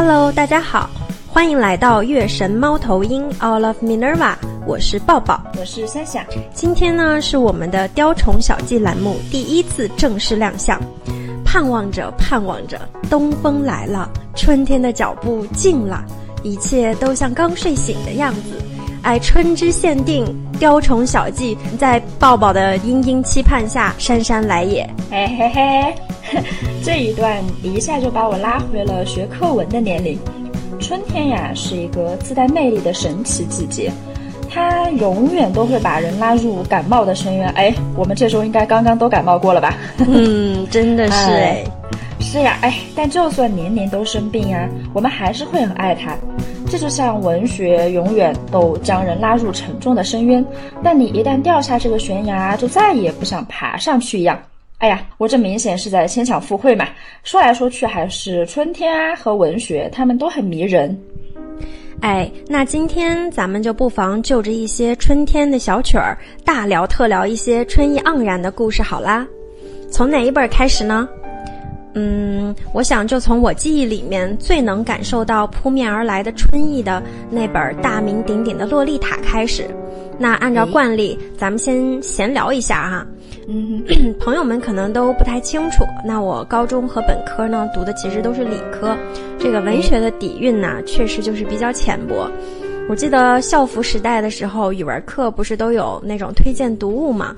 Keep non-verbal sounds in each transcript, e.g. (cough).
Hello，大家好，欢迎来到月神猫头鹰 All of Minerva，我是抱抱，我是夏夏。今天呢是我们的雕虫小技栏目第一次正式亮相，盼望着盼望着，东风来了，春天的脚步近了，一切都像刚睡醒的样子。哎，春之限定雕虫小技，在抱抱的殷殷期盼下姗姗来也。嘿嘿嘿。(laughs) 这一段一下就把我拉回了学课文的年龄。春天呀，是一个自带魅力的神奇季节，它永远都会把人拉入感冒的深渊。哎，我们这时候应该刚刚都感冒过了吧？嗯，真的是 (laughs) 哎，是呀，哎，但就算年年都生病啊，我们还是会很爱它。这就像文学永远都将人拉入沉重的深渊，但你一旦掉下这个悬崖，就再也不想爬上去一样。哎呀，我这明显是在牵强附会嘛！说来说去还是春天啊和文学，他们都很迷人。哎，那今天咱们就不妨就着一些春天的小曲儿，大聊特聊一些春意盎然的故事好啦。从哪一本开始呢？嗯，我想就从我记忆里面最能感受到扑面而来的春意的那本大名鼎鼎的《洛丽塔》开始。那按照惯例，咱们先闲聊一下哈。嗯，(clears throat) 朋友们可能都不太清楚。那我高中和本科呢，读的其实都是理科，这个文学的底蕴呢，确实就是比较浅薄。我记得校服时代的时候，语文课不是都有那种推荐读物吗？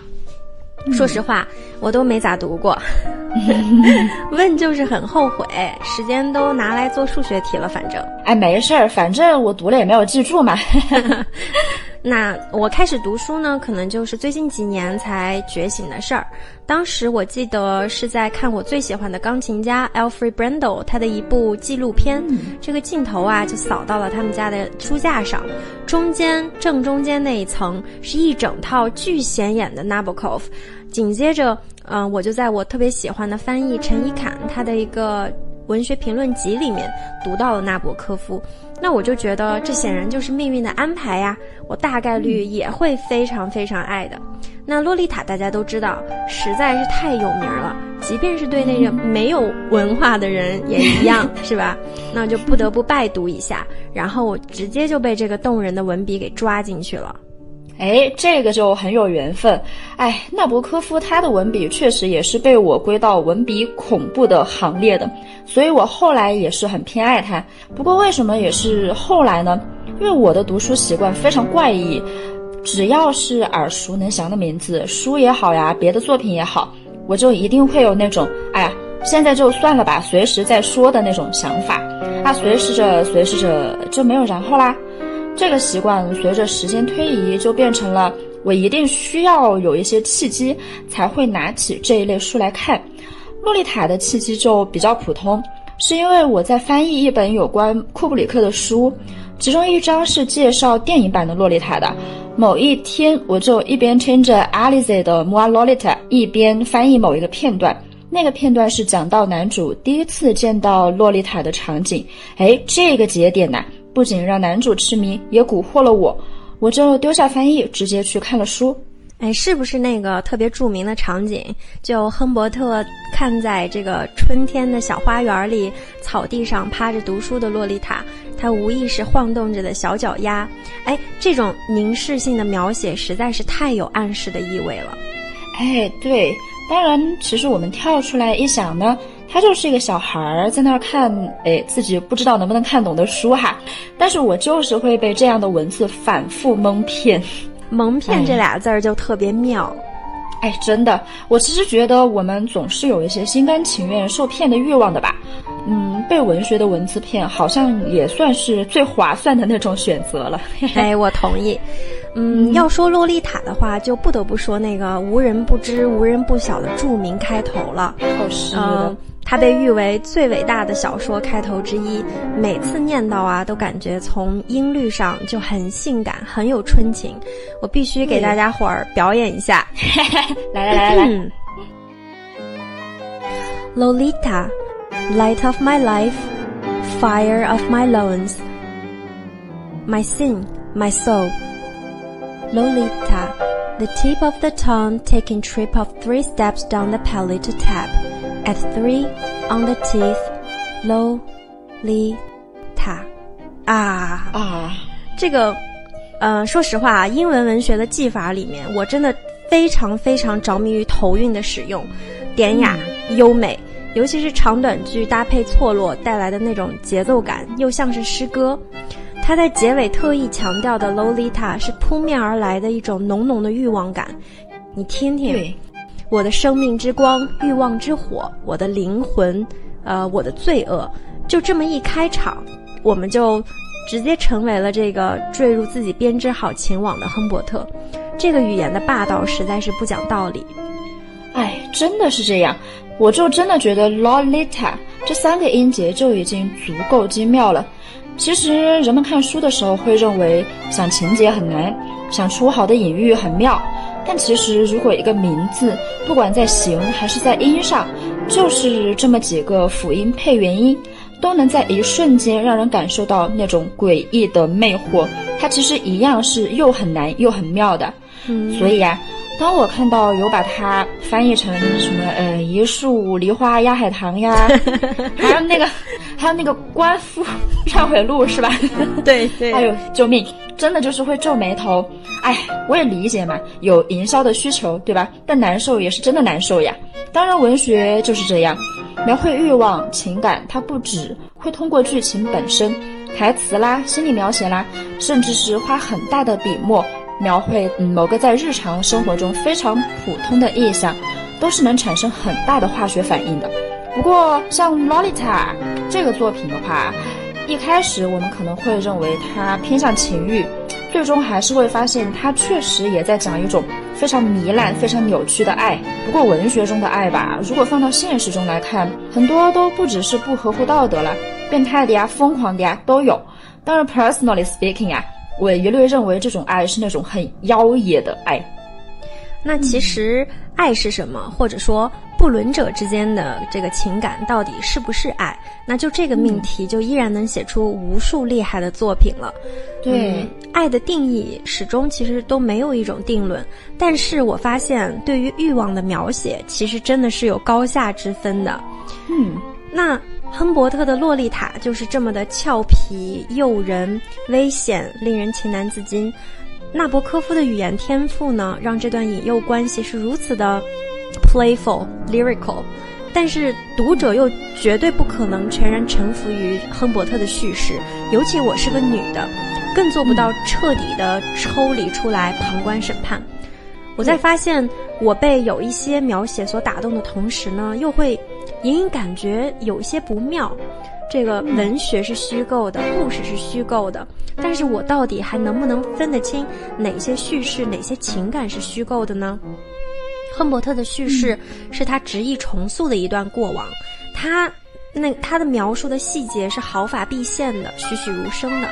说实话，我都没咋读过。(laughs) 问就是很后悔，时间都拿来做数学题了。反正，哎，没事儿，反正我读了也没有记住嘛。(laughs) (laughs) 那我开始读书呢，可能就是最近几年才觉醒的事儿。当时我记得是在看我最喜欢的钢琴家 Alfred Brendel 他的一部纪录片，这个镜头啊就扫到了他们家的书架上，中间正中间那一层是一整套巨显眼的 Nabokov，紧接着，嗯，我就在我特别喜欢的翻译陈一侃他的一个。文学评论集里面读到了纳博科夫，那我就觉得这显然就是命运的安排呀，我大概率也会非常非常爱的。那洛丽塔大家都知道，实在是太有名了，即便是对那个没有文化的人也一样，(laughs) 是吧？那就不得不拜读一下，然后我直接就被这个动人的文笔给抓进去了。哎，这个就很有缘分。哎，纳博科夫他的文笔确实也是被我归到文笔恐怖的行列的，所以我后来也是很偏爱他。不过为什么也是后来呢？因为我的读书习惯非常怪异，只要是耳熟能详的名字，书也好呀，别的作品也好，我就一定会有那种，哎呀，现在就算了吧，随时再说的那种想法。那随时着随时着就没有然后啦。这个习惯随着时间推移，就变成了我一定需要有一些契机才会拿起这一类书来看。洛丽塔的契机就比较普通，是因为我在翻译一本有关库布里克的书，其中一章是介绍电影版的洛丽塔的。某一天，我就一边听着 Alize 的《Moa Lolita》，一边翻译某一个片段。那个片段是讲到男主第一次见到洛丽塔的场景。哎，这个节点呢？不仅让男主痴迷，也蛊惑了我，我就丢下翻译，直接去看了书。哎，是不是那个特别著名的场景？就亨伯特看在这个春天的小花园里，草地上趴着读书的洛丽塔，她无意识晃动着的小脚丫。哎，这种凝视性的描写实在是太有暗示的意味了。哎，对，当然，其实我们跳出来一想呢。他就是一个小孩儿在那儿看，哎，自己不知道能不能看懂的书哈，但是我就是会被这样的文字反复蒙骗，蒙骗这俩字儿就特别妙，哎，真的，我其实觉得我们总是有一些心甘情愿受骗的欲望的吧，嗯，被文学的文字骗，好像也算是最划算的那种选择了，(laughs) 哎，我同意，嗯，要说洛丽塔的话，就不得不说那个无人不知、无人不晓的著名开头了，哦，是的。它被誉为最伟大的小说开头之一，每次念到啊，都感觉从音律上就很性感，很有春情。我必须给大家伙儿表演一下，(laughs) 来来来来来。Lolita, light of my life, fire of my loins, my sin, my soul. Lolita, the tip of the tongue taking trip of three steps down the palate to tap. At three, on the teeth, low, li, 塔，啊啊，这个，呃，说实话啊，英文文学的技法里面，我真的非常非常着迷于头韵的使用，典雅优美，尤其是长短句搭配错落带来的那种节奏感，又像是诗歌。他在结尾特意强调的 “Lolita” 是扑面而来的一种浓浓的欲望感，你听听，我的生命之光，欲望之火，我的灵魂，呃，我的罪恶，就这么一开场，我们就直接成为了这个坠入自己编织好情网的亨伯特。这个语言的霸道实在是不讲道理。哎，真的是这样，我就真的觉得 “Lolita” 这三个音节就已经足够精妙了。其实人们看书的时候会认为想情节很难，想出好的隐喻很妙，但其实如果一个名字不管在形还是在音上，就是这么几个辅音配元音，都能在一瞬间让人感受到那种诡异的魅惑，它其实一样是又很难又很妙的。嗯，所以啊。当我看到有把它翻译成什么呃一树梨花压海棠呀，(laughs) 还有那个还有那个官夫忏悔录是吧？(laughs) 对对。哎呦，救命！真的就是会皱眉头。哎，我也理解嘛，有营销的需求，对吧？但难受也是真的难受呀。当然，文学就是这样，描绘欲望情感，它不止会通过剧情本身、台词啦、心理描写啦，甚至是花很大的笔墨。描绘某个在日常生活中非常普通的意象，都是能产生很大的化学反应的。不过，像《Lolita》这个作品的话，一开始我们可能会认为它偏向情欲，最终还是会发现它确实也在讲一种非常糜烂、非常扭曲的爱。不过，文学中的爱吧，如果放到现实中来看，很多都不只是不合乎道德了，变态的呀、疯狂的呀都有。当然，personally speaking 啊。我一律认为这种爱是那种很妖冶的爱。那其实爱是什么？或者说不伦者之间的这个情感到底是不是爱？那就这个命题就依然能写出无数厉害的作品了。对，爱的定义始终其实都没有一种定论。但是我发现对于欲望的描写，其实真的是有高下之分的。嗯，那。亨伯特的《洛丽塔》就是这么的俏皮、诱人、危险，令人情难自禁。纳博科夫的语言天赋呢，让这段引诱关系是如此的 playful、lyrical，但是读者又绝对不可能全然臣服于亨伯特的叙事，尤其我是个女的，更做不到彻底的抽离出来旁观审判。我在发现我被有一些描写所打动的同时呢，又会。隐隐感觉有些不妙，这个文学是虚构的，故事是虚构的，但是我到底还能不能分得清哪些叙事、哪些情感是虚构的呢？亨伯特的叙事是他执意重塑的一段过往，他那他的描述的细节是毫发毕现的、栩栩如生的，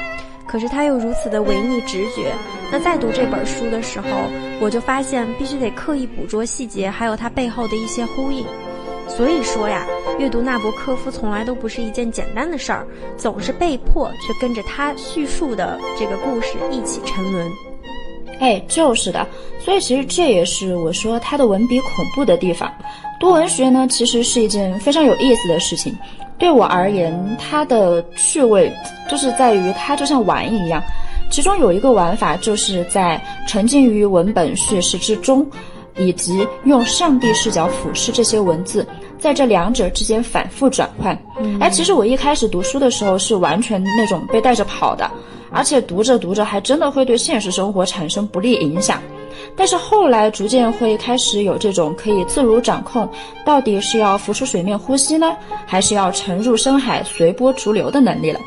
可是他又如此的违逆直觉。那在读这本书的时候，我就发现必须得刻意捕捉细节，还有它背后的一些呼应。所以说呀，阅读纳博科夫从来都不是一件简单的事儿，总是被迫却跟着他叙述的这个故事一起沉沦。哎，就是的，所以其实这也是我说他的文笔恐怖的地方。读文学呢，其实是一件非常有意思的事情。对我而言，它的趣味就是在于它就像玩一样，其中有一个玩法就是在沉浸于文本叙事之中。以及用上帝视角俯视这些文字，在这两者之间反复转换。哎，其实我一开始读书的时候是完全那种被带着跑的，而且读着读着还真的会对现实生活产生不利影响。但是后来逐渐会开始有这种可以自如掌控，到底是要浮出水面呼吸呢，还是要沉入深海随波逐流的能力了。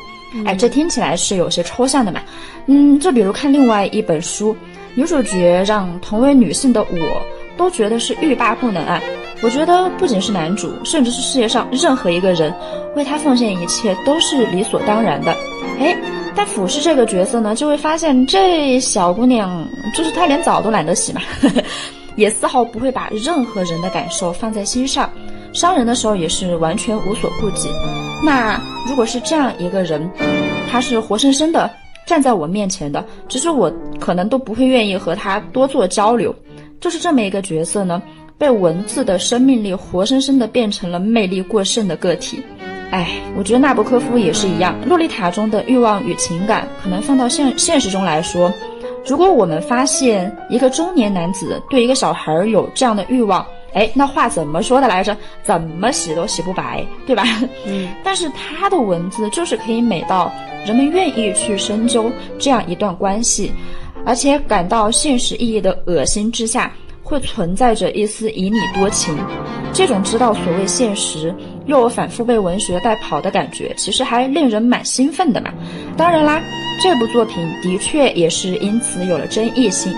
哎，这听起来是有些抽象的嘛。嗯，就比如看另外一本书，女主角让同为女性的我。都觉得是欲罢不能啊！我觉得不仅是男主，甚至是世界上任何一个人，为他奉献一切都是理所当然的。哎，但俯视这个角色呢，就会发现这小姑娘就是她连澡都懒得洗嘛呵呵，(laughs) 也丝毫不会把任何人的感受放在心上，伤人的时候也是完全无所顾忌。那如果是这样一个人，他是活生生的站在我面前的，其实我可能都不会愿意和他多做交流。就是这么一个角色呢，被文字的生命力活生生的变成了魅力过剩的个体。哎，我觉得纳博科夫也是一样，《洛丽塔》中的欲望与情感，可能放到现现实中来说，如果我们发现一个中年男子对一个小孩有这样的欲望，哎，那话怎么说的来着？怎么洗都洗不白，对吧？(laughs) 嗯。但是他的文字就是可以美到人们愿意去深究这样一段关系，而且感到现实意义的恶心之下。会存在着一丝以你多情，这种知道所谓现实，又反复被文学带跑的感觉，其实还令人蛮兴奋的嘛。当然啦，这部作品的确也是因此有了争议性。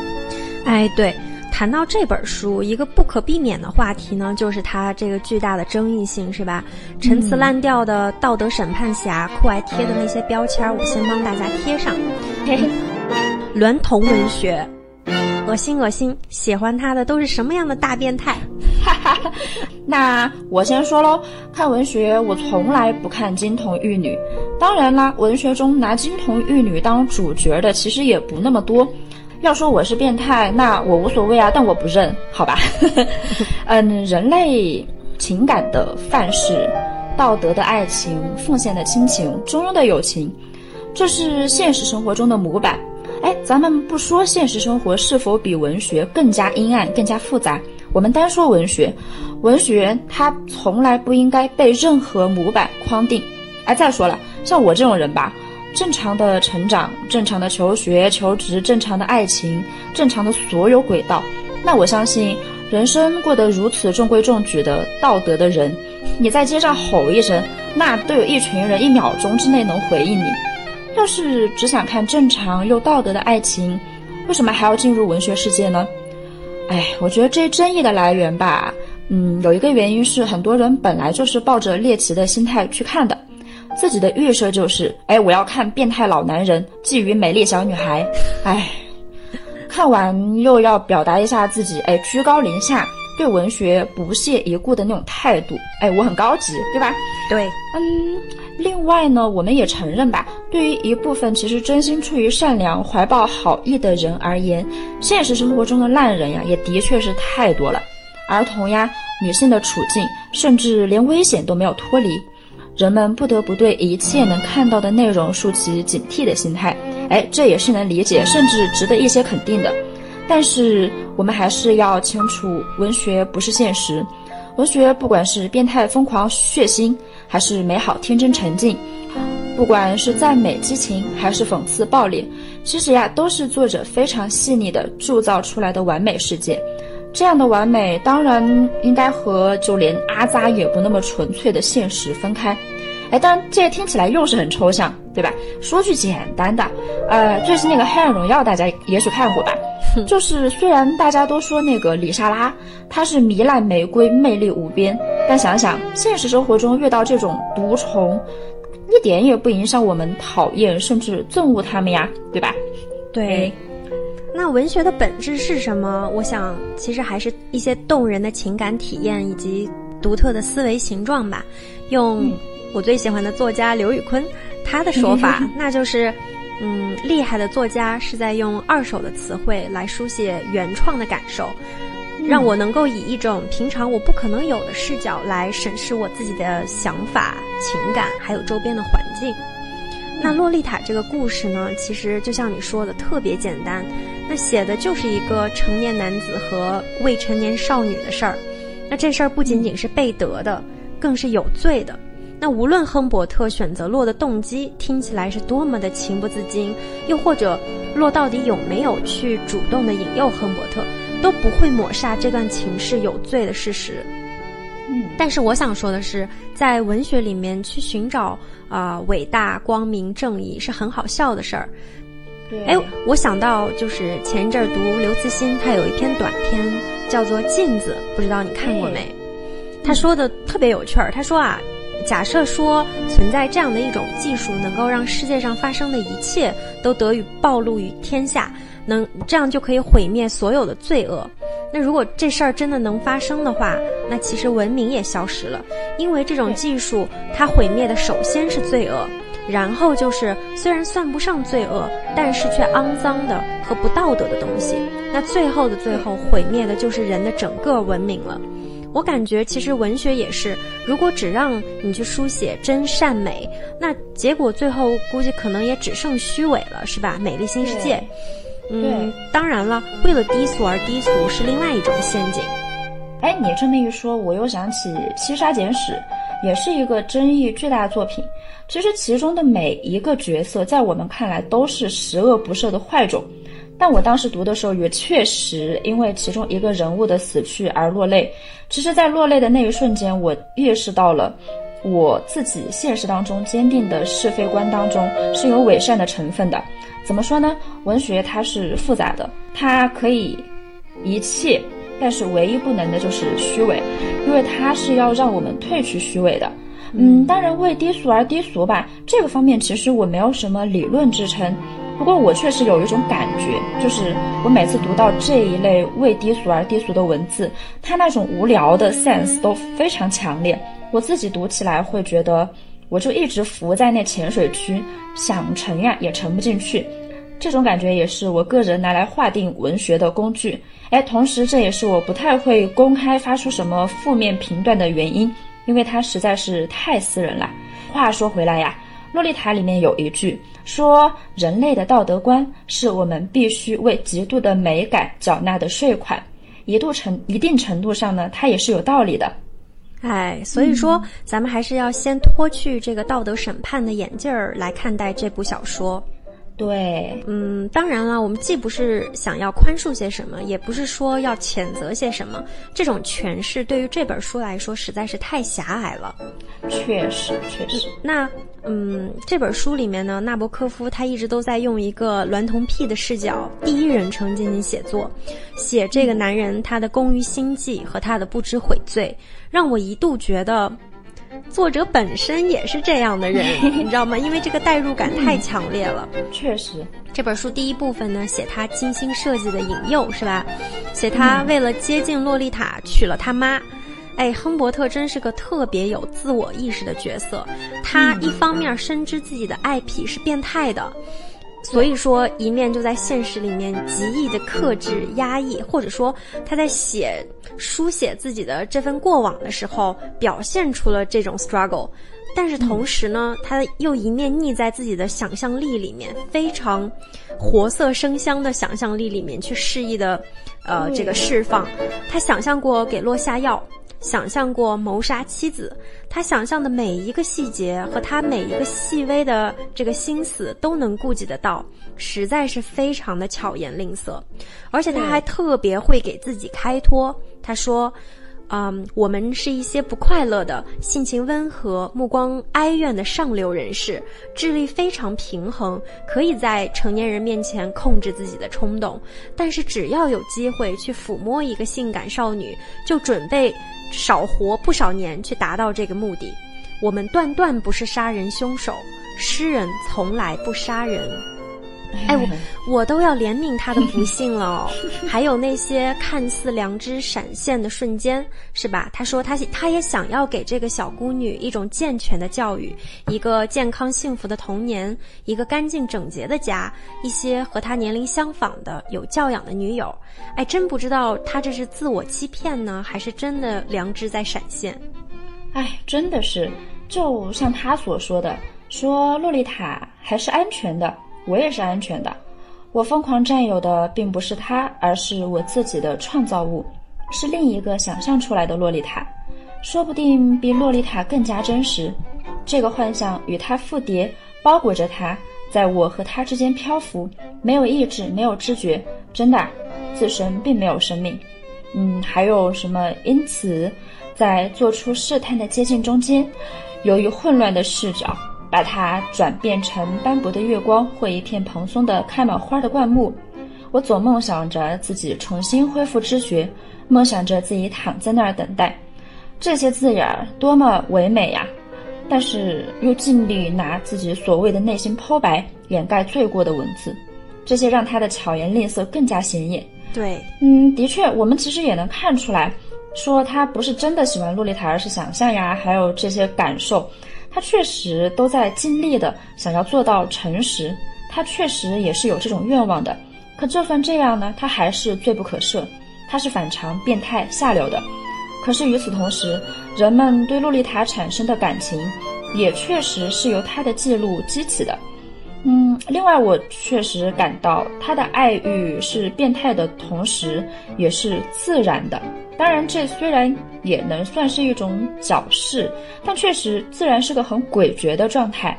哎，对，谈到这本书，一个不可避免的话题呢，就是它这个巨大的争议性，是吧？陈词滥调的道德审判侠酷爱贴的那些标签，我先帮大家贴上。嘿嘿，(laughs) 娈童文学。恶心恶心，喜欢他的都是什么样的大变态？(laughs) 那我先说喽，看文学我从来不看金童玉女，当然啦，文学中拿金童玉女当主角的其实也不那么多。要说我是变态，那我无所谓啊，但我不认，好吧？(laughs) 嗯，人类情感的范式，道德的爱情，奉献的亲情，中庸的友情，这是现实生活中的模板。哎，咱们不说现实生活是否比文学更加阴暗、更加复杂，我们单说文学，文学它从来不应该被任何模板框定。哎，再说了，像我这种人吧，正常的成长、正常的求学、求职、正常的爱情、正常的所有轨道，那我相信，人生过得如此中规中矩的道德的人，你在街上吼一声，那都有一群人一秒钟之内能回应你。要是只想看正常又道德的爱情，为什么还要进入文学世界呢？哎，我觉得这争议的来源吧，嗯，有一个原因是很多人本来就是抱着猎奇的心态去看的，自己的预设就是，哎，我要看变态老男人觊觎美丽小女孩，哎，看完又要表达一下自己，哎，居高临下。对文学不屑一顾的那种态度，哎，我很高级，对吧？对，嗯。另外呢，我们也承认吧，对于一部分其实真心出于善良、怀抱好意的人而言，现实生活中的烂人呀，也的确是太多了。儿童呀，女性的处境，甚至连危险都没有脱离，人们不得不对一切能看到的内容竖起警惕的心态。哎，这也是能理解，甚至值得一些肯定的。但是我们还是要清楚，文学不是现实。文学不管是变态、疯狂、血腥，还是美好、天真、沉静，不管是赞美、激情，还是讽刺、暴力，其实呀，都是作者非常细腻的铸造出来的完美世界。这样的完美，当然应该和就连阿扎也不那么纯粹的现实分开。哎，当然，这听起来又是很抽象，对吧？说句简单的，呃，最近那个《黑暗荣耀》，大家也许看过吧？就是虽然大家都说那个李莎拉她是糜烂玫瑰，魅力无边，但想想现实生活中遇到这种毒虫，一点也不影响我们讨厌甚至憎恶他们呀，对吧？对。那文学的本质是什么？我想，其实还是一些动人的情感体验以及独特的思维形状吧。用。我最喜欢的作家刘宇昆，他的说法 (laughs) 那就是，嗯，厉害的作家是在用二手的词汇来书写原创的感受，让我能够以一种平常我不可能有的视角来审视我自己的想法、情感，还有周边的环境。那《洛丽塔》这个故事呢，其实就像你说的，特别简单，那写的就是一个成年男子和未成年少女的事儿。那这事儿不仅仅是被得的，更是有罪的。那无论亨伯特选择洛的动机听起来是多么的情不自禁，又或者洛到底有没有去主动的引诱亨伯特，都不会抹杀这段情是有罪的事实。嗯，但是我想说的是，在文学里面去寻找啊伟大、光明、正义是很好笑的事儿。对，哎，我想到就是前一阵儿读刘慈欣，他有一篇短篇叫做《镜子》，不知道你看过没？他说的特别有趣儿，他说啊。假设说存在这样的一种技术，能够让世界上发生的一切都得以暴露于天下，能这样就可以毁灭所有的罪恶。那如果这事儿真的能发生的话，那其实文明也消失了，因为这种技术它毁灭的首先是罪恶，然后就是虽然算不上罪恶，但是却肮脏的和不道德的东西。那最后的最后毁灭的就是人的整个文明了。我感觉其实文学也是，如果只让你去书写真善美，那结果最后估计可能也只剩虚伪了，是吧？美丽新世界，嗯，当然了，为了低俗而低俗是另外一种陷阱。哎，你这么一说，我又想起《西沙简史》，也是一个争议巨大的作品。其实其中的每一个角色，在我们看来都是十恶不赦的坏种。但我当时读的时候，也确实因为其中一个人物的死去而落泪。其实，在落泪的那一瞬间，我意识到了我自己现实当中坚定的是非观当中是有伪善的成分的。怎么说呢？文学它是复杂的，它可以一切，但是唯一不能的就是虚伪，因为它是要让我们褪去虚伪的。嗯，当然为低俗而低俗吧，这个方面其实我没有什么理论支撑。不过我确实有一种感觉，就是我每次读到这一类为低俗而低俗的文字，它那种无聊的 sense 都非常强烈。我自己读起来会觉得，我就一直浮在那浅水区，想沉呀也沉不进去。这种感觉也是我个人拿来划定文学的工具。哎，同时这也是我不太会公开发出什么负面评断的原因，因为它实在是太私人了。话说回来呀。《洛丽塔》里面有一句说：“人类的道德观是我们必须为极度的美感缴纳的税款。”一度程一定程度上呢，它也是有道理的。哎，所以说咱们还是要先脱去这个道德审判的眼镜儿来看待这部小说。对，嗯，当然了，我们既不是想要宽恕些什么，也不是说要谴责些什么，这种诠释对于这本书来说实在是太狭隘了。确实，确实。那，嗯，这本书里面呢，纳博科夫他一直都在用一个娈童癖的视角，第一人称进行写作，写这个男人他的工于心计和他的不知悔罪，让我一度觉得。作者本身也是这样的人，(laughs) 你知道吗？因为这个代入感太强烈了。确实，这本书第一部分呢，写他精心设计的引诱，是吧？写他为了接近洛丽塔娶了他妈。哎，亨伯特真是个特别有自我意识的角色。他一方面深知自己的爱癖是变态的。所以说，一面就在现实里面极易的克制、压抑，或者说他在写、书写自己的这份过往的时候，表现出了这种 struggle。但是同时呢，他又一面溺在自己的想象力里面，非常活色生香的想象力里面去肆意的，呃，这个释放。他想象过给洛下药。想象过谋杀妻子，他想象的每一个细节和他每一个细微的这个心思都能顾及得到，实在是非常的巧言令色，而且他还特别会给自己开脱。他说。嗯，我们是一些不快乐的、性情温和、目光哀怨的上流人士，智力非常平衡，可以在成年人面前控制自己的冲动。但是只要有机会去抚摸一个性感少女，就准备少活不少年去达到这个目的。我们断断不是杀人凶手，诗人从来不杀人。哎，我我都要怜悯他的不幸了哦。(laughs) 还有那些看似良知闪现的瞬间，是吧？他说他他也想要给这个小姑女一种健全的教育，一个健康幸福的童年，一个干净整洁的家，一些和他年龄相仿的有教养的女友。哎，真不知道他这是自我欺骗呢，还是真的良知在闪现？哎，真的是，就像他所说的，说洛丽塔还是安全的。我也是安全的，我疯狂占有的并不是他，而是我自己的创造物，是另一个想象出来的洛丽塔，说不定比洛丽塔更加真实。这个幻想与他复叠，包裹着他，在我和他之间漂浮，没有意志，没有知觉，真的，自身并没有生命。嗯，还有什么？因此，在做出试探的接近中间，由于混乱的视角。把它转变成斑驳的月光或一片蓬松的开满花的灌木，我总梦想着自己重新恢复知觉，梦想着自己躺在那儿等待。这些字眼儿多么唯美呀！但是又尽力拿自己所谓的内心剖白掩盖罪过的文字，这些让他的巧言令色更加显眼。对，嗯，的确，我们其实也能看出来，说他不是真的喜欢洛丽塔，而是想象呀，还有这些感受。他确实都在尽力的想要做到诚实，他确实也是有这种愿望的。可就算这样呢，他还是罪不可赦，他是反常、变态、下流的。可是与此同时，人们对洛丽塔产生的感情，也确实是由他的记录激起的。嗯，另外我确实感到他的爱欲是变态的同时，也是自然的。当然，这虽然也能算是一种矫饰，但确实自然是个很诡谲的状态。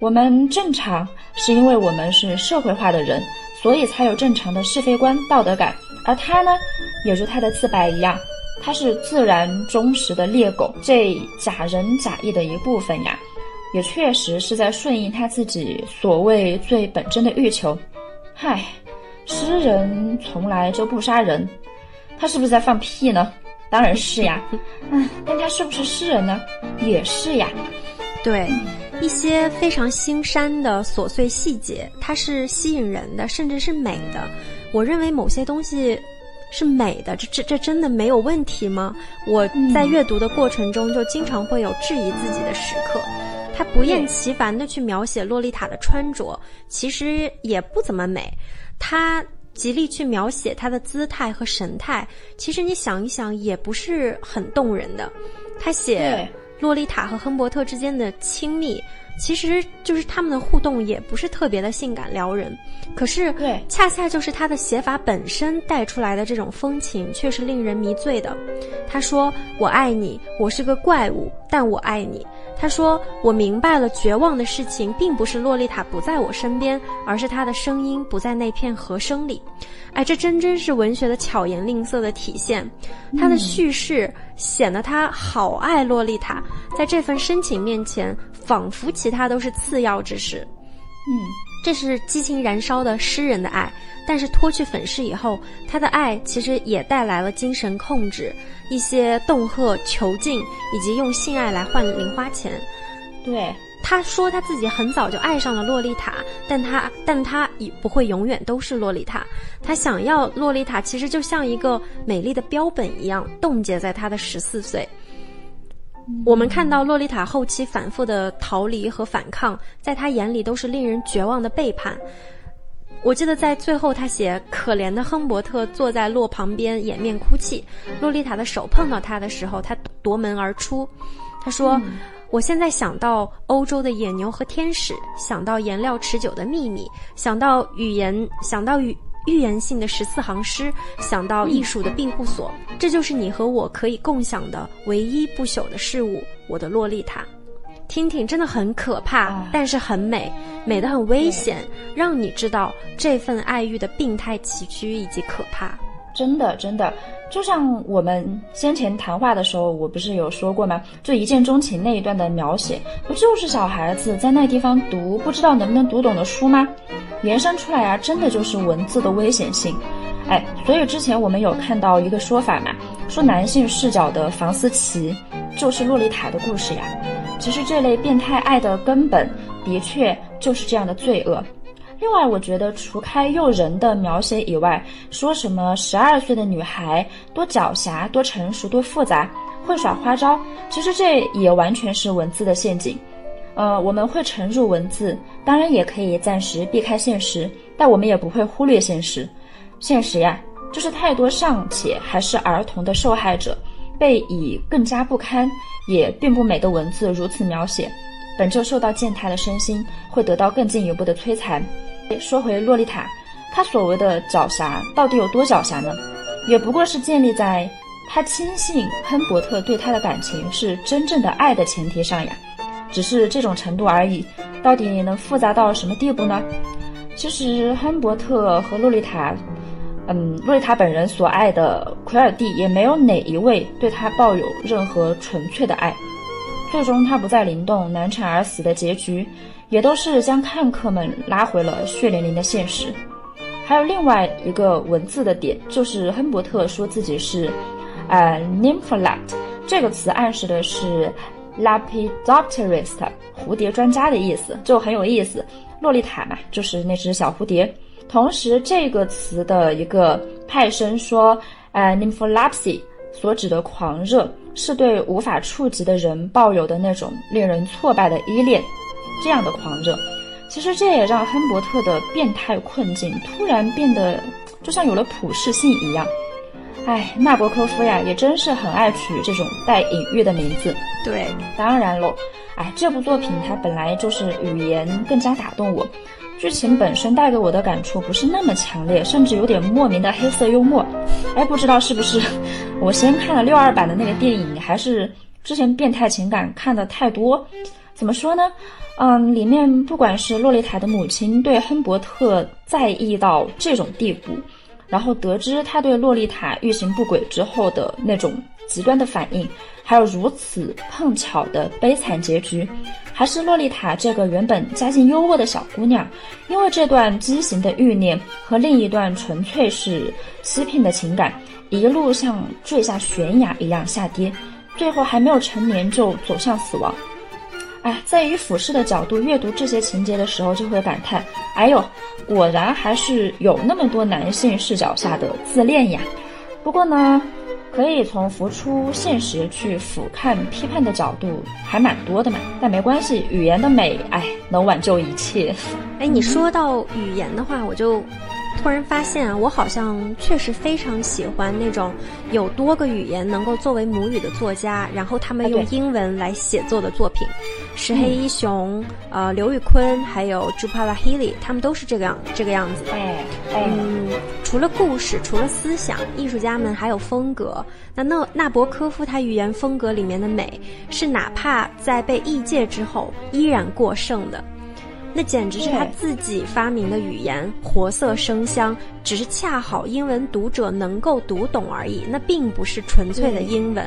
我们正常是因为我们是社会化的人，所以才有正常的是非观、道德感。而他呢，也如他的自白一样，他是自然忠实的猎狗，这假仁假义的一部分呀，也确实是在顺应他自己所谓最本真的欲求。嗨，诗人从来就不杀人。他是不是在放屁呢？当然是呀，嗯，但他是不是诗人呢？也是呀。对，一些非常心山的琐碎细节，它是吸引人的，甚至是美的。我认为某些东西是美的，这这这真的没有问题吗？我在阅读的过程中就经常会有质疑自己的时刻。他不厌其烦地去描写洛丽塔的穿着，其实也不怎么美。他。极力去描写她的姿态和神态，其实你想一想也不是很动人的。他写洛丽塔和亨伯特之间的亲密，其实就是他们的互动也不是特别的性感撩人。可是，对，恰恰就是他的写法本身带出来的这种风情，却是令人迷醉的。他说：“我爱你，我是个怪物，但我爱你。”他说：“我明白了，绝望的事情并不是洛丽塔不在我身边，而是她的声音不在那片和声里。”哎，这真真是文学的巧言令色的体现。他的叙事显得他好爱洛丽塔，在这份深情面前，仿佛其他都是次要之事。嗯，这是激情燃烧的诗人的爱。但是脱去粉饰以后，他的爱其实也带来了精神控制，一些恫吓、囚禁，以及用性爱来换零花钱。对，他说他自己很早就爱上了洛丽塔，但他但他也不会永远都是洛丽塔。他想要洛丽塔，其实就像一个美丽的标本一样，冻结在他的十四岁。我们看到洛丽塔后期反复的逃离和反抗，在他眼里都是令人绝望的背叛。我记得在最后，他写可怜的亨伯特坐在洛旁边掩面哭泣。洛丽塔的手碰到他的时候，他夺门而出。他说：“我现在想到欧洲的野牛和天使，想到颜料持久的秘密，想到语言，想到语预言性的十四行诗，想到艺术的庇护所。这就是你和我可以共享的唯一不朽的事物，我的洛丽塔。”听听真的很可怕，但是很美，美得很危险，让你知道这份爱欲的病态崎岖以及可怕。真的，真的，就像我们先前谈话的时候，我不是有说过吗？就一见钟情那一段的描写，不就是小孩子在那地方读不知道能不能读懂的书吗？延伸出来啊，真的就是文字的危险性。哎，所以之前我们有看到一个说法嘛，说男性视角的房思琪就是洛丽塔的故事呀。其实这类变态爱的根本，的确就是这样的罪恶。另外，我觉得除开诱人的描写以外，说什么十二岁的女孩多狡黠、多成熟、多复杂，会耍花招，其实这也完全是文字的陷阱。呃，我们会沉入文字，当然也可以暂时避开现实，但我们也不会忽略现实。现实呀，就是太多尚且还是儿童的受害者。被以更加不堪也并不美的文字如此描写，本就受到践踏的身心会得到更进一步的摧残。说回洛丽塔，她所谓的狡黠到底有多狡黠呢？也不过是建立在她轻信亨伯特对她的感情是真正的爱的前提上呀，只是这种程度而已。到底能复杂到什么地步呢？其实亨伯特和洛丽塔。嗯，洛丽塔本人所爱的奎尔蒂也没有哪一位对他抱有任何纯粹的爱。最终他不再灵动、难产而死的结局，也都是将看客们拉回了血淋淋的现实。还有另外一个文字的点，就是亨伯特说自己是，呃，nympholat，这个词暗示的是 l a p i d o p t e r i s t 蝴蝶专家的意思，就很有意思。洛丽塔嘛，就是那只小蝴蝶。同时，这个词的一个派生说，呃，nympholepsy 所指的狂热，是对无法触及的人抱有的那种令人挫败的依恋，这样的狂热。其实这也让亨伯特的变态困境突然变得就像有了普适性一样。哎，纳博科夫呀，也真是很爱取这种带隐喻的名字。对，当然喽，哎，这部作品它本来就是语言更加打动我，剧情本身带给我的感触不是那么强烈，甚至有点莫名的黑色幽默。哎，不知道是不是我先看了六二版的那个电影，还是之前变态情感看的太多？怎么说呢？嗯，里面不管是洛丽塔的母亲对亨伯特在意到这种地步。然后得知他对洛丽塔欲行不轨之后的那种极端的反应，还有如此碰巧的悲惨结局，还是洛丽塔这个原本家境优渥的小姑娘，因为这段畸形的欲念和另一段纯粹是欺骗的情感，一路像坠下悬崖一样下跌，最后还没有成年就走向死亡。哎，在以俯视的角度阅读这些情节的时候，就会感叹：哎呦，果然还是有那么多男性视角下的自恋呀。不过呢，可以从浮出现实去俯瞰批判的角度还蛮多的嘛。但没关系，语言的美，哎，能挽救一切。哎，你说到语言的话，我就。突然发现，我好像确实非常喜欢那种有多个语言能够作为母语的作家，然后他们用英文来写作的作品。石黑一雄、呃，刘宇昆还有 Jupala Healy，他们都是这个样这个样子。哎，嗯，除了故事，除了思想，艺术家们还有风格。那纳纳博科夫他语言风格里面的美，是哪怕在被异界之后依然过剩的。那简直是他自己发明的语言，活色生香，只是恰好英文读者能够读懂而已。那并不是纯粹的英文。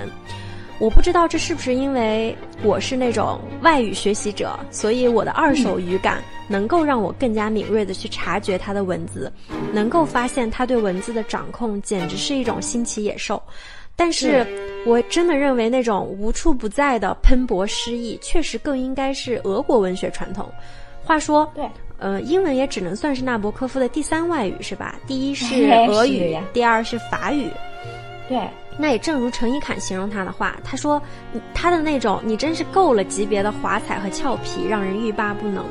我不知道这是不是因为我是那种外语学习者，所以我的二手语感能够让我更加敏锐的去察觉他的文字，能够发现他对文字的掌控简直是一种新奇野兽。但是我真的认为那种无处不在的喷薄诗意，确实更应该是俄国文学传统。话说，对，呃，英文也只能算是纳博科夫的第三外语，是吧？第一是 (laughs) 俄语，第二是法语。对，那也正如陈一侃形容他的话，他说他的那种你真是够了级别的华彩和俏皮，让人欲罢不能。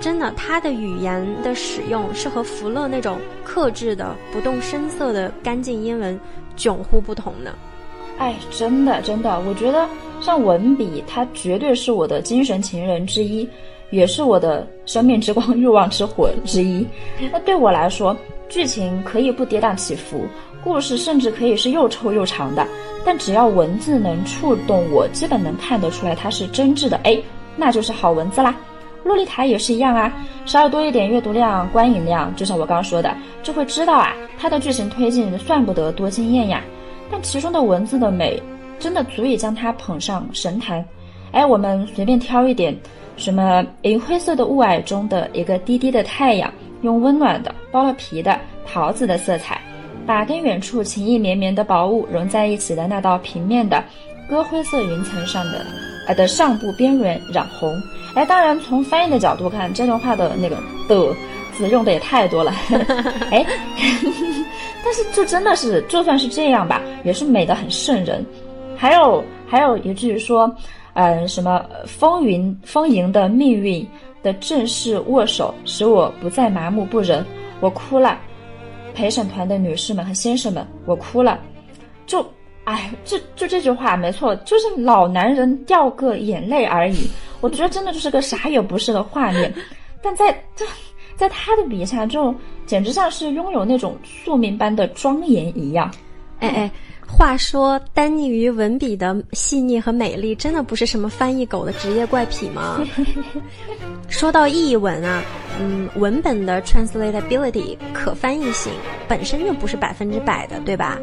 真的，他的语言的使用是和福勒那种克制的、不动声色的干净英文迥乎不同的。哎，真的，真的，我觉得像文笔，他绝对是我的精神情人之一。也是我的生命之光、欲望之火之一。那对我来说，剧情可以不跌宕起伏，故事甚至可以是又臭又长的，但只要文字能触动我，基本能看得出来它是真挚的。哎，那就是好文字啦。洛丽塔也是一样啊，稍微多一点阅读量、观影量，就像我刚刚说的，就会知道啊，它的剧情推进算不得多惊艳呀，但其中的文字的美，真的足以将它捧上神坛。哎，我们随便挑一点。什么银灰色的雾霭中的一个低低的太阳，用温暖的剥了皮的桃子的色彩，把跟远处情意绵绵的薄雾融在一起的那道平面的鸽灰色云层上的，呃的上部边缘染红。哎，当然从翻译的角度看，这段话的那个的字用的也太多了。(laughs) 哎，(laughs) 但是这真的是，就算是这样吧，也是美的很瘆人。还有还有一句说。嗯，什么风云丰盈的命运的正式握手，使我不再麻木不仁。我哭了，陪审团的女士们和先生们，我哭了。就，哎，就就这句话没错，就是老男人掉个眼泪而已。我觉得真的就是个啥也不是的画面，但在这，在他的笔下，就简直像是拥有那种宿命般的庄严一样。哎哎。话说，单溺于文笔的细腻和美丽，真的不是什么翻译狗的职业怪癖吗？(laughs) 说到译文啊，嗯，文本的 translatability 可翻译性本身就不是百分之百的，对吧？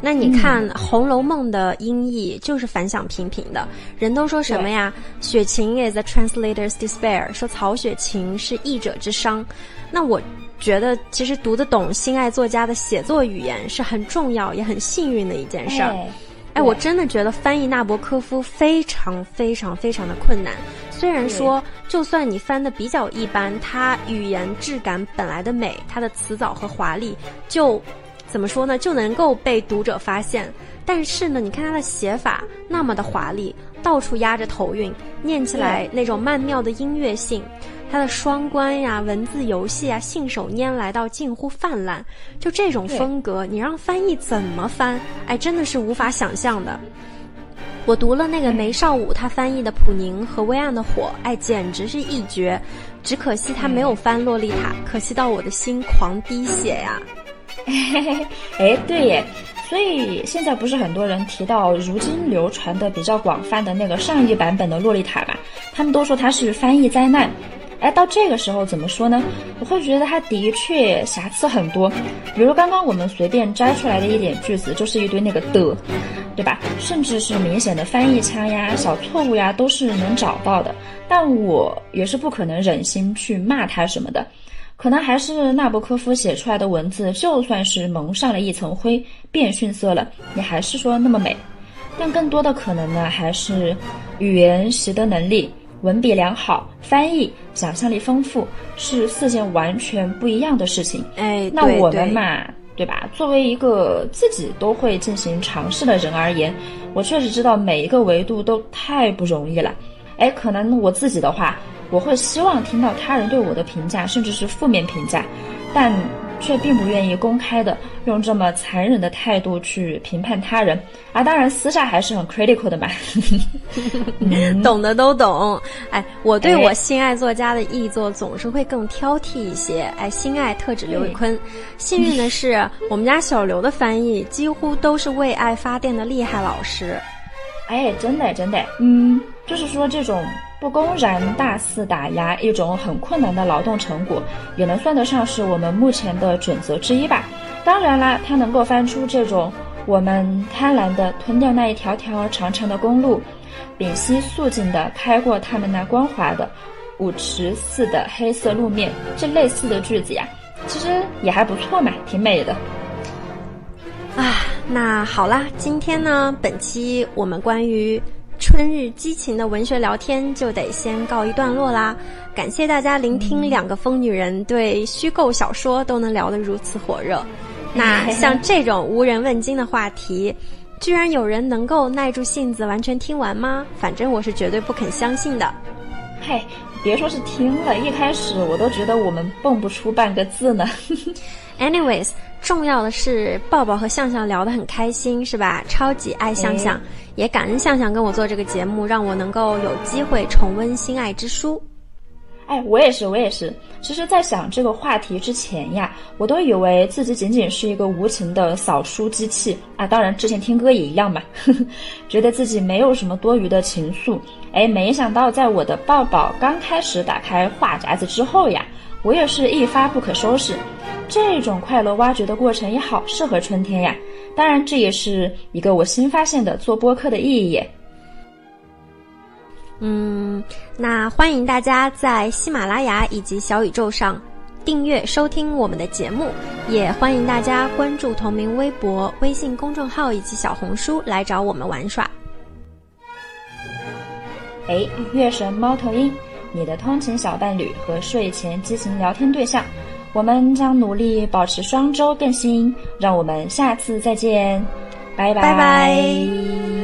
那你看《红楼梦》的音译就是反响平平的，人都说什么呀？雪晴 is a translator's despair，说曹雪芹是译者之伤。那我。觉得其实读得懂心爱作家的写作语言是很重要也很幸运的一件事儿。哎，我真的觉得翻译纳博科夫非常非常非常的困难。虽然说，就算你翻的比较一般，他语言质感本来的美，他的词藻和华丽，就怎么说呢，就能够被读者发现。但是呢，你看他的写法那么的华丽，到处压着头韵，念起来那种曼妙的音乐性。他的双关呀、文字游戏啊，信手拈来到近乎泛滥，就这种风格，你让翻译怎么翻？哎，真的是无法想象的。我读了那个梅绍武他翻译的《普宁和微暗的火》，哎，简直是一绝。只可惜他没有翻《洛丽塔》，可惜到我的心狂滴血呀。(laughs) 哎，对耶。所以现在不是很多人提到如今流传的比较广泛的那个上一版本的《洛丽塔》嘛？他们都说它是翻译灾难。哎，到这个时候怎么说呢？我会觉得它的确瑕疵很多，比如刚刚我们随便摘出来的一点句子，就是一堆那个的，对吧？甚至是明显的翻译腔呀、小错误呀，都是能找到的。但我也是不可能忍心去骂他什么的。可能还是纳博科夫写出来的文字，就算是蒙上了一层灰，变逊色了，你还是说那么美。但更多的可能呢，还是语言习得能力。文笔良好，翻译想象力丰富，是四件完全不一样的事情。哎，那我们嘛，对吧？作为一个自己都会进行尝试的人而言，我确实知道每一个维度都太不容易了。哎，可能我自己的话，我会希望听到他人对我的评价，甚至是负面评价，但。却并不愿意公开的用这么残忍的态度去评判他人，啊，当然私下还是很 critical 的嘛。(laughs) 懂的都懂。哎，我对我心爱作家的译作总是会更挑剔一些。哎，心爱特指刘宇坤。幸运的是，我们家小刘的翻译几乎都是为爱发电的厉害老师。哎，真的真的，嗯，就是说这种。不公然大肆打压一种很困难的劳动成果，也能算得上是我们目前的准则之一吧。当然啦，它能够翻出这种我们贪婪的吞掉那一条条长长的公路，屏息肃静的开过他们那光滑的舞池似的黑色路面，这类似的句子呀，其实也还不错嘛，挺美的。啊，那好啦，今天呢，本期我们关于。春日激情的文学聊天就得先告一段落啦，感谢大家聆听两个疯女人对虚构小说都能聊得如此火热。(laughs) 那像这种无人问津的话题，居然有人能够耐住性子完全听完吗？反正我是绝对不肯相信的。嘿，别说是听了，一开始我都觉得我们蹦不出半个字呢。(laughs) Anyways，重要的是抱抱和向向聊得很开心，是吧？超级爱向向。也感恩向向跟我做这个节目，让我能够有机会重温《心爱之书》。哎，我也是，我也是。其实，在想这个话题之前呀，我都以为自己仅仅是一个无情的扫书机器啊。当然，之前听歌也一样嘛，(laughs) 觉得自己没有什么多余的情愫。哎，没想到在我的抱抱刚开始打开话匣子之后呀，我也是一发不可收拾。这种快乐挖掘的过程也好适合春天呀。当然，这也是一个我新发现的做播客的意义。嗯，那欢迎大家在喜马拉雅以及小宇宙上订阅收听我们的节目，也欢迎大家关注同名微博、微信公众号以及小红书来找我们玩耍。哎，月神猫头鹰，你的通勤小伴侣和睡前激情聊天对象。我们将努力保持双周更新，让我们下次再见，拜拜拜。